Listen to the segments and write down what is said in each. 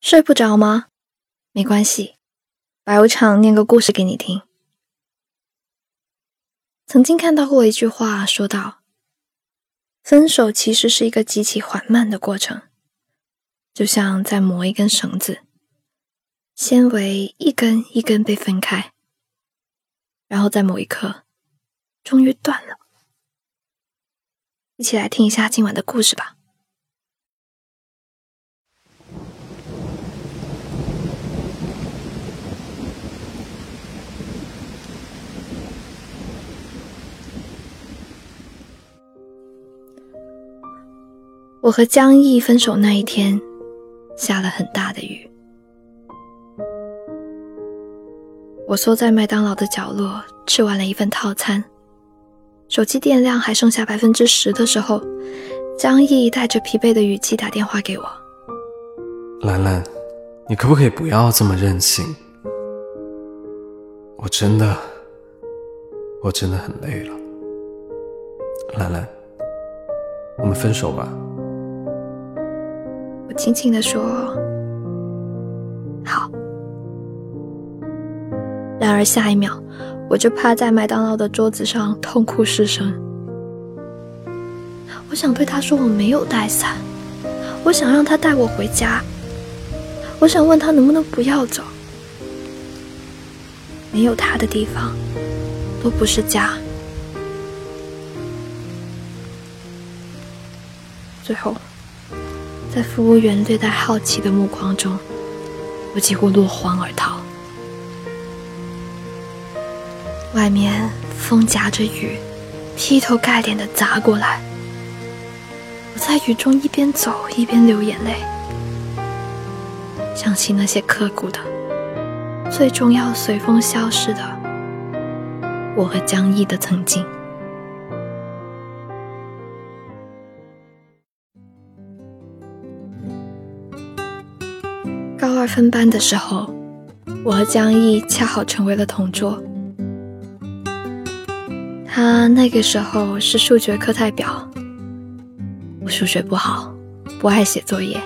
睡不着吗？没关系，白无常念个故事给你听。曾经看到过一句话，说道：“分手其实是一个极其缓慢的过程，就像在磨一根绳子，纤维一根一根被分开，然后在某一刻，终于断了。”一起来听一下今晚的故事吧。我和江毅分手那一天，下了很大的雨。我缩在麦当劳的角落，吃完了一份套餐。手机电量还剩下百分之十的时候，江毅带着疲惫的语气打电话给我：“兰兰，你可不可以不要这么任性？我真的，我真的很累了。兰兰，我们分手吧。”我轻轻地说：“好。”然而下一秒，我就趴在麦当劳的桌子上痛哭失声。我想对他说我没有带伞，我想让他带我回家，我想问他能不能不要走。没有他的地方，都不是家。最后。在服务员略带好奇的目光中，我几乎落荒而逃。外面风夹着雨，劈头盖脸的砸过来。我在雨中一边走一边流眼泪，想起那些刻骨的、最终要随风消失的我和江毅的曾经。二分班的时候，我和江毅恰好成为了同桌。他那个时候是数学课代表，我数学不好，不爱写作业，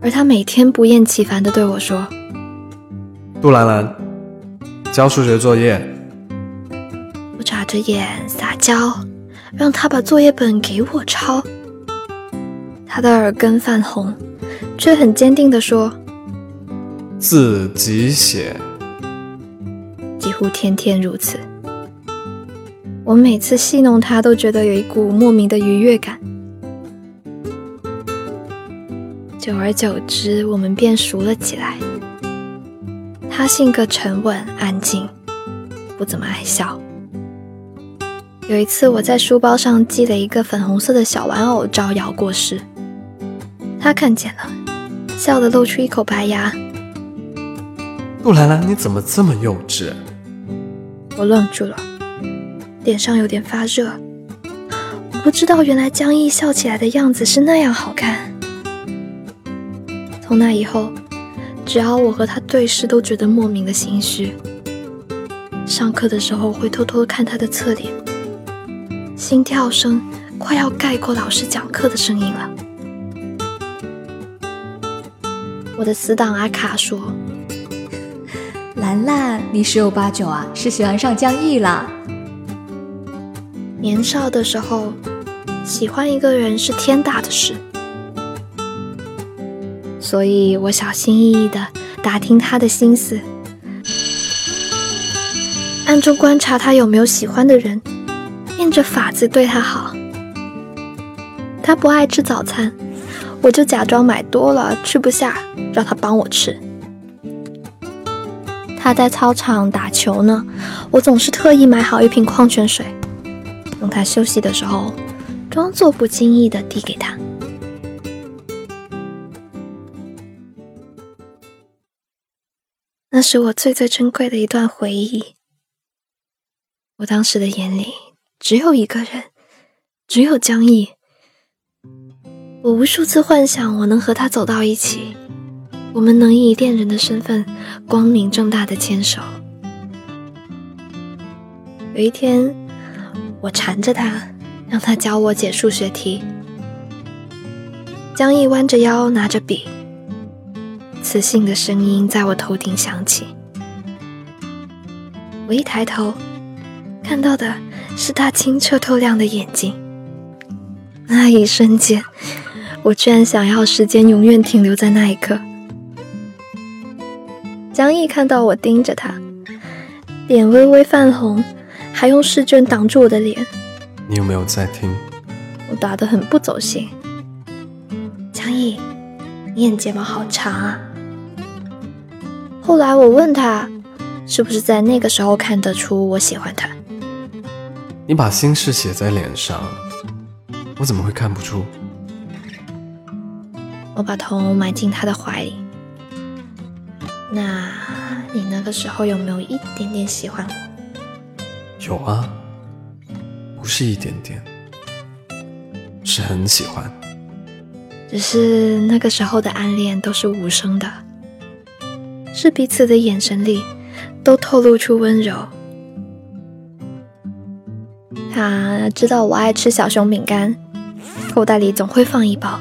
而他每天不厌其烦地对我说：“杜兰兰，交数学作业。”我眨着眼撒娇，让他把作业本给我抄。他的耳根泛红。却很坚定地说：“自己写。”几乎天天如此。我每次戏弄他，都觉得有一股莫名的愉悦感。久而久之，我们变熟了起来。他性格沉稳安静，不怎么爱笑。有一次，我在书包上系了一个粉红色的小玩偶，招摇过市，他看见了。笑得露出一口白牙。杜兰兰，你怎么这么幼稚？我愣住了，脸上有点发热。我不知道，原来江毅笑起来的样子是那样好看。从那以后，只要我和他对视，都觉得莫名的心虚。上课的时候会偷偷看他的侧脸，心跳声快要盖过老师讲课的声音了。我的死党阿卡说：“兰兰，你十有八九啊是喜欢上江毅了。年少的时候，喜欢一个人是天大的事，所以我小心翼翼的打听他的心思，暗中观察他有没有喜欢的人，变着法子对他好。他不爱吃早餐。”我就假装买多了吃不下，让他帮我吃。他在操场打球呢，我总是特意买好一瓶矿泉水，等他休息的时候，装作不经意的递给他。那是我最最珍贵的一段回忆。我当时的眼里只有一个人，只有江毅。我无数次幻想，我能和他走到一起，我们能以恋人的身份光明正大的牵手。有一天，我缠着他，让他教我解数学题。江毅弯着腰拿着笔，磁性的声音在我头顶响起。我一抬头，看到的是他清澈透亮的眼睛。那一瞬间，我居然想要时间永远停留在那一刻。江毅看到我盯着他，脸微微泛红，还用试卷挡住我的脸。你有没有在听？我答得很不走心。江毅，你眼睫毛好长啊。后来我问他，是不是在那个时候看得出我喜欢他？你把心事写在脸上，我怎么会看不出？我把头埋进他的怀里。个时候有没有一点点喜欢我？有啊，不是一点点，是很喜欢。只是那个时候的暗恋都是无声的，是彼此的眼神里都透露出温柔。他知道我爱吃小熊饼干，口袋里总会放一包。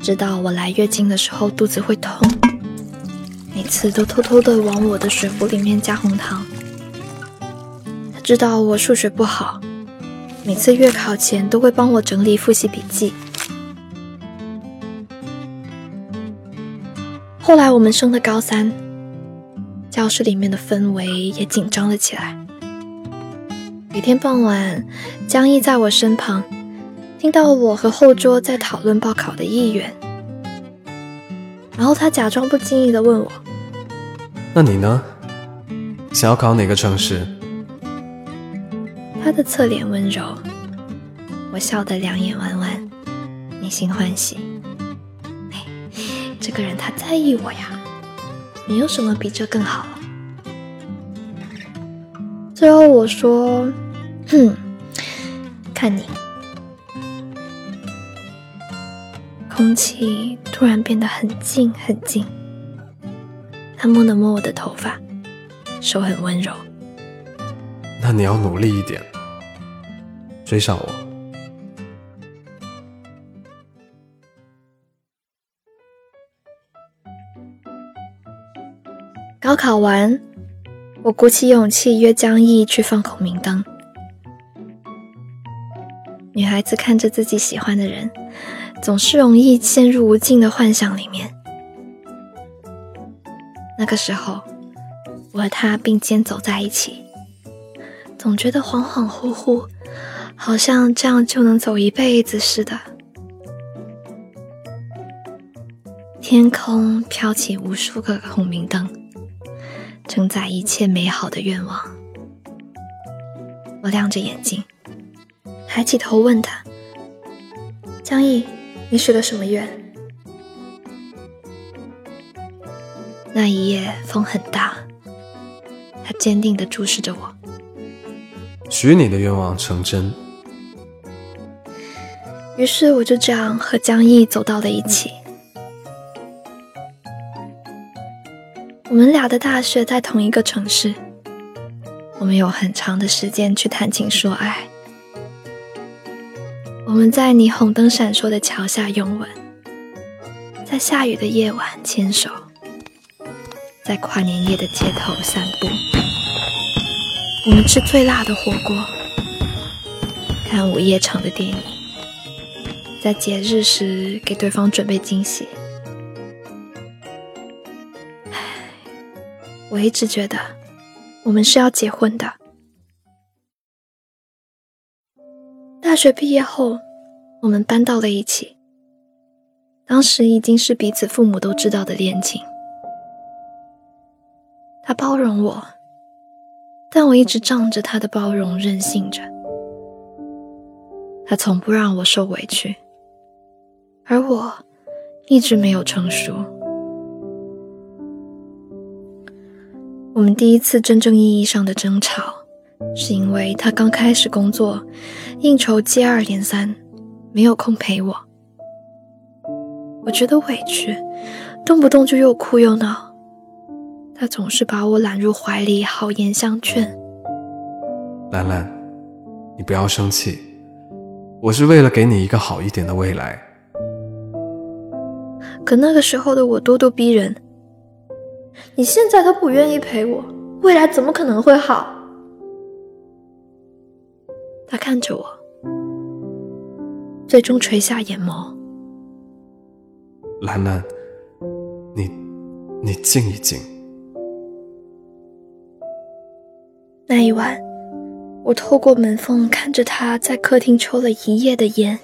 知道我来月经的时候肚子会痛。每次都偷偷的往我的水壶里面加红糖。他知道我数学不好，每次月考前都会帮我整理复习笔记。后来我们升了高三，教室里面的氛围也紧张了起来。每天傍晚，江毅在我身旁，听到我和后桌在讨论报考的意愿。然后他假装不经意的问我：“那你呢？想要考哪个城市？”他的侧脸温柔，我笑得两眼弯弯，内心欢喜。这个人他在意我呀，没有什么比这更好了。最后我说：“哼，看你。”空气突然变得很静很静。他摸了摸我的头发，手很温柔。那你要努力一点，追上我。高考完，我鼓起勇气约江毅去放孔明灯。女孩子看着自己喜欢的人。总是容易陷入无尽的幻想里面。那个时候，我和他并肩走在一起，总觉得恍恍惚惚，好像这样就能走一辈子似的。天空飘起无数个孔明灯，承载一切美好的愿望。我亮着眼睛，抬起头问他：“江毅。”你许了什么愿？那一夜风很大，他坚定的注视着我。许你的愿望成真。于是我就这样和江毅走到了一起。我们俩的大学在同一个城市，我们有很长的时间去谈情说爱。我们在霓虹灯闪烁的桥下拥吻，在下雨的夜晚牵手，在跨年夜的街头散步。我们吃最辣的火锅，看午夜场的电影，在节日时给对方准备惊喜。唉，我一直觉得我们是要结婚的。大学毕业后，我们搬到了一起。当时已经是彼此父母都知道的恋情。他包容我，但我一直仗着他的包容任性着。他从不让我受委屈，而我一直没有成熟。我们第一次真正意义上的争吵。是因为他刚开始工作，应酬接二连三，没有空陪我。我觉得委屈，动不动就又哭又闹。他总是把我揽入怀里，好言相劝。兰兰，你不要生气，我是为了给你一个好一点的未来。可那个时候的我咄咄逼人，你现在都不愿意陪我，未来怎么可能会好？他看着我，最终垂下眼眸。兰兰，你，你静一静。那一晚，我透过门缝看着他在客厅抽了一夜的烟，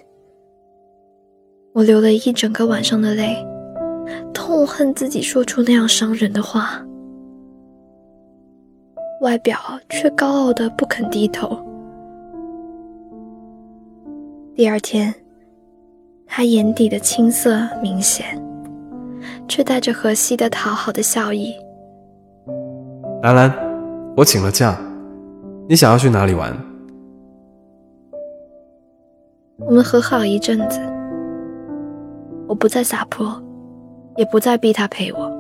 我流了一整个晚上的泪，痛恨自己说出那样伤人的话，外表却高傲的不肯低头。第二天，他眼底的青涩明显，却带着和煦的讨好的笑意。兰兰，我请了假。你想要去哪里玩？我们和好一阵子，我不再撒泼，也不再逼他陪我。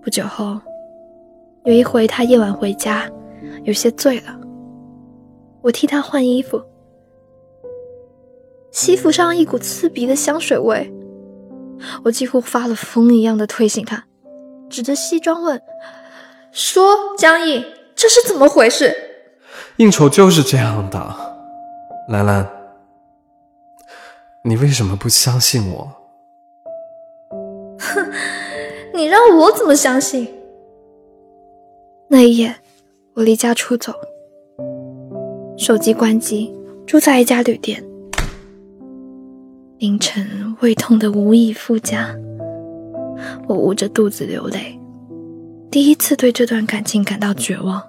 不久后，有一回他夜晚回家，有些醉了，我替他换衣服，西服上一股刺鼻的香水味，我几乎发了疯一样的推醒他。指着西装问：“说江毅，这是怎么回事？”应酬就是这样的，兰兰，你为什么不相信我？哼，你让我怎么相信？那一夜，我离家出走，手机关机，住在一家旅店。凌晨，胃痛的无以复加。我捂着肚子流泪，第一次对这段感情感到绝望。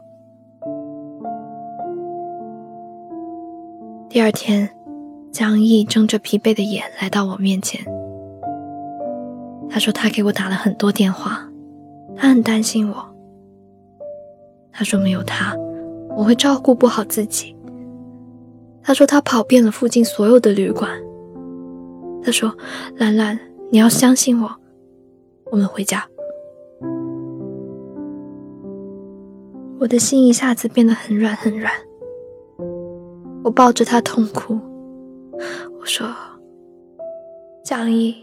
第二天，江毅睁着疲惫的眼来到我面前，他说他给我打了很多电话，他很担心我。他说没有他，我会照顾不好自己。他说他跑遍了附近所有的旅馆。他说：“兰兰，你要相信我。”我们回家。我的心一下子变得很软很软。我抱着他痛哭，我说：“江毅，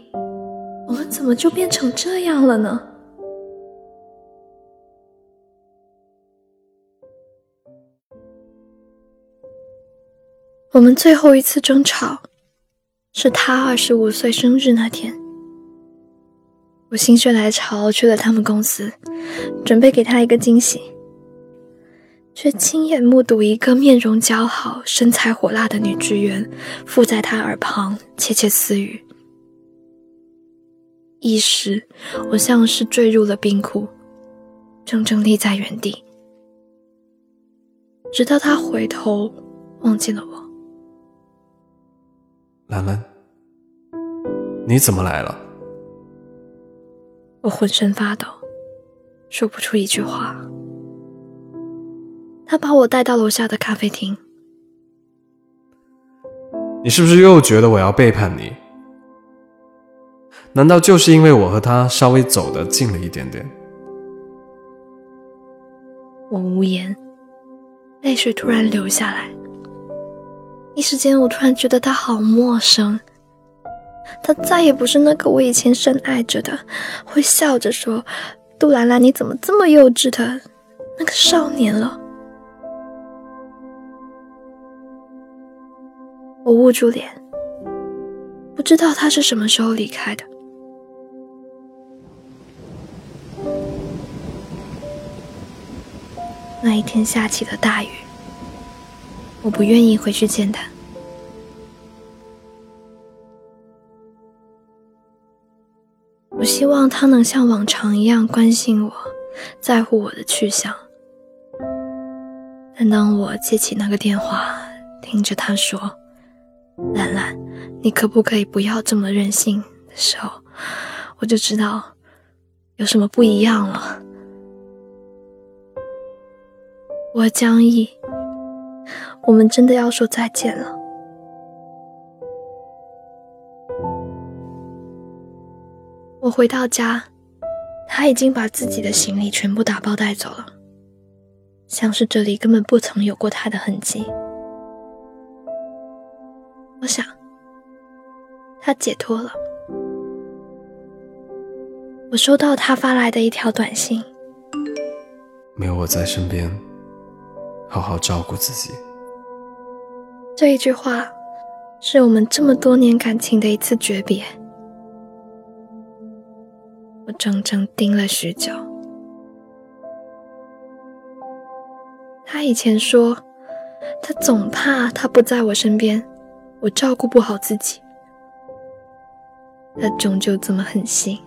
我们怎么就变成这样了呢？”我们最后一次争吵，是他二十五岁生日那天。我心血来潮去了他们公司，准备给他一个惊喜，却亲眼目睹一个面容姣好、身材火辣的女职员附在他耳旁窃窃私语。一时，我像是坠入了冰窟，怔怔立在原地，直到他回头望见了我。兰兰，你怎么来了？我浑身发抖，说不出一句话。他把我带到楼下的咖啡厅。你是不是又觉得我要背叛你？难道就是因为我和他稍微走得近了一点点？我无言，泪水突然流下来。一时间，我突然觉得他好陌生。他再也不是那个我以前深爱着的，会笑着说：“杜兰兰，你怎么这么幼稚的那个少年了。”我捂住脸，不知道他是什么时候离开的。那一天下起了大雨，我不愿意回去见他。希望他能像往常一样关心我，在乎我的去向。但当我接起那个电话，听着他说：“兰兰，你可不可以不要这么任性？”的时候，我就知道有什么不一样了。我江毅，我们真的要说再见了。我回到家，他已经把自己的行李全部打包带走了，像是这里根本不曾有过他的痕迹。我想，他解脱了。我收到他发来的一条短信：“没有我在身边，好好照顾自己。”这一句话，是我们这么多年感情的一次诀别。我整整盯了许久。他以前说，他总怕他不在我身边，我照顾不好自己。他终究这么狠心，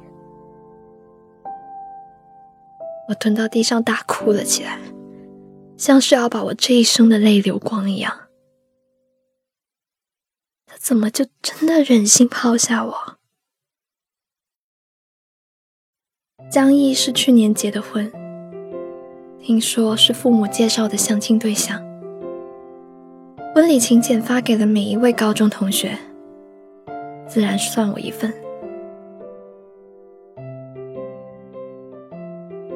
我蹲到地上大哭了起来，像是要把我这一生的泪流光一样。他怎么就真的忍心抛下我？江毅是去年结的婚。听说是父母介绍的相亲对象，婚礼请柬发给了每一位高中同学，自然算我一份。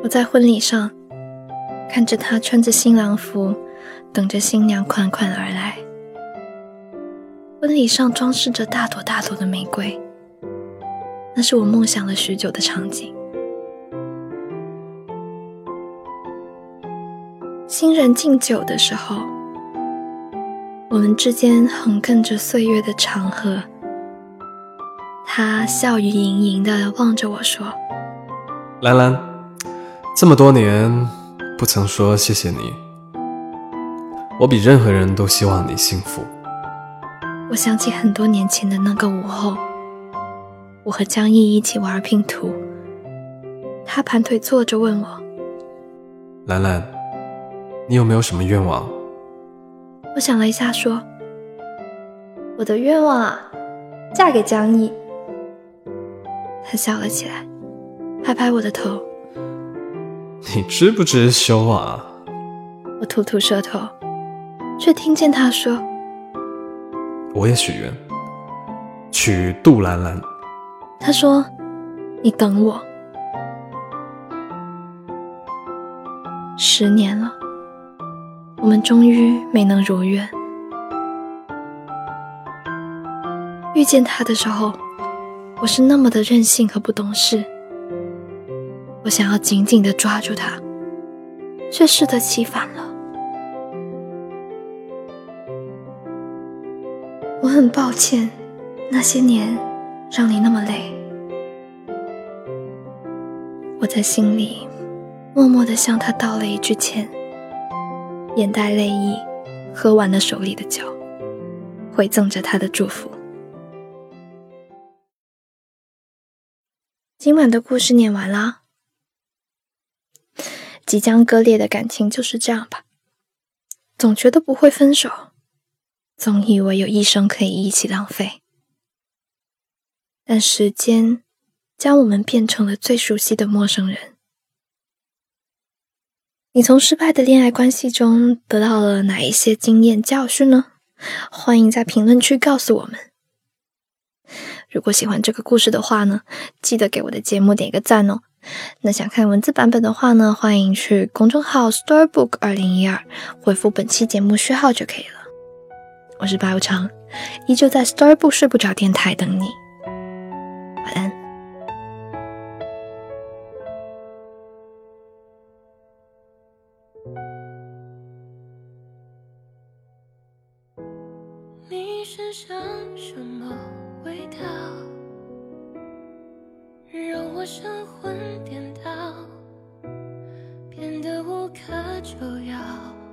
我在婚礼上看着他穿着新郎服，等着新娘款款而来。婚礼上装饰着大朵大朵的玫瑰，那是我梦想了许久的场景。新人敬酒的时候，我们之间横亘着岁月的长河。他笑语盈盈的望着我说：“兰兰，这么多年不曾说谢谢你，我比任何人都希望你幸福。”我想起很多年前的那个午后，我和江毅一起玩拼图，他盘腿坐着问我：“兰兰。”你有没有什么愿望？我想了一下，说：“我的愿望啊，嫁给江毅。”他笑了起来，拍拍我的头：“你知不知羞啊？”我吐吐舌头，却听见他说：“我也许愿，娶杜兰兰。”他说：“你等我。”十年了。我们终于没能如愿。遇见他的时候，我是那么的任性和不懂事。我想要紧紧的抓住他，却适得其反了。我很抱歉，那些年让你那么累。我在心里默默的向他道了一句歉。眼带泪意，喝完了手里的酒，回赠着他的祝福。今晚的故事念完啦，即将割裂的感情就是这样吧，总觉得不会分手，总以为有一生可以一起浪费，但时间将我们变成了最熟悉的陌生人。你从失败的恋爱关系中得到了哪一些经验教训呢？欢迎在评论区告诉我们。如果喜欢这个故事的话呢，记得给我的节目点一个赞哦。那想看文字版本的话呢，欢迎去公众号 Storybook 二零一二回复本期节目序号就可以了。我是白无常，依旧在 Storybook 睡不着电台等你。晚安神魂颠倒变得无可救药。